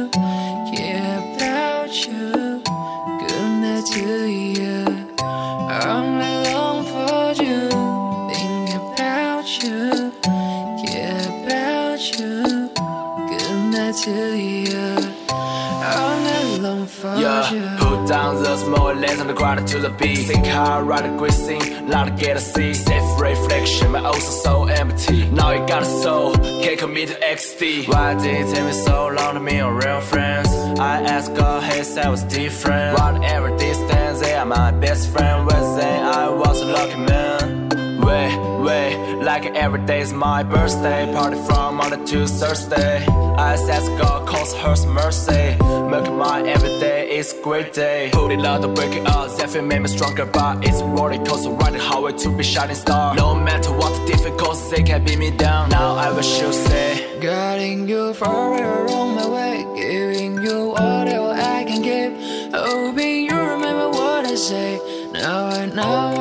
to the beat. Sing hard, ride a great scene, lot to get a see. Safe reflection, my ocean so empty. Now you got a soul, can't commit to XD. Why did it take me so long to meet a real friends? I asked God, he said I was different. Whatever distance, they are my best friend. Was saying I was a lucky man. Wait, wait, like every day is my birthday. Party from Monday to Thursday. I said God cause hers mercy. Making my everyday is great day. Put it out to break it up. That made me stronger, but it's worth it. Ride the highway to be shining star. No matter what the difficulties, they can beat me down. Now I wish you say. Guiding you forever on my way, giving you whatever I can give. Oh, Hoping you remember what I say. Now I know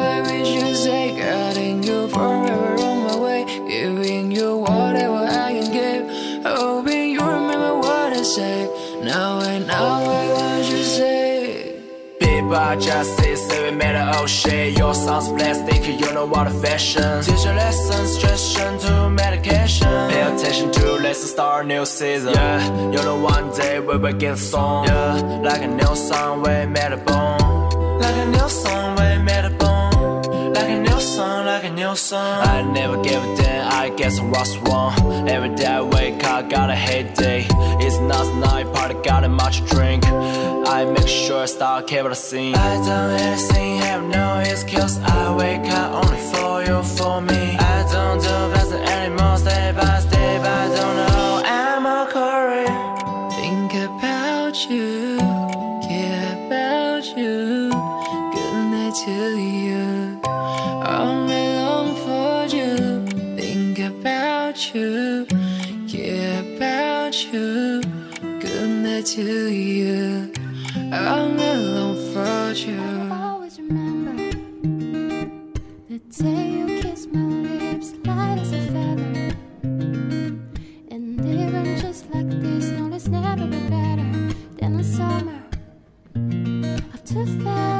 People just say, made an old shit. Your sounds plastic, you know what a fashion. Teach your lessons, transition to medication. Pay attention to lessons, start a new season. Yeah, you know one day we will get a song. Yeah, like a new song, we made a bone. Like a new song, we made a bone. Like a new song, like a new song. I never gave a damn, I guess I was wrong. Every day I wake up, got a heyday. It's not night party, got a much drink. I make sure I start keeping the scene. I don't anything, have no excuse. I wake up only for you, for me. I don't do best anymore, step by step. I don't know, I'm a Corey. Think about you, care about you, good night to you. I only long for you, think about you, care about you, good night to you. Only long for you. always remember the day you kissed my lips, light as a feather. And even just like this, no, it's never been better than the summer of 2002.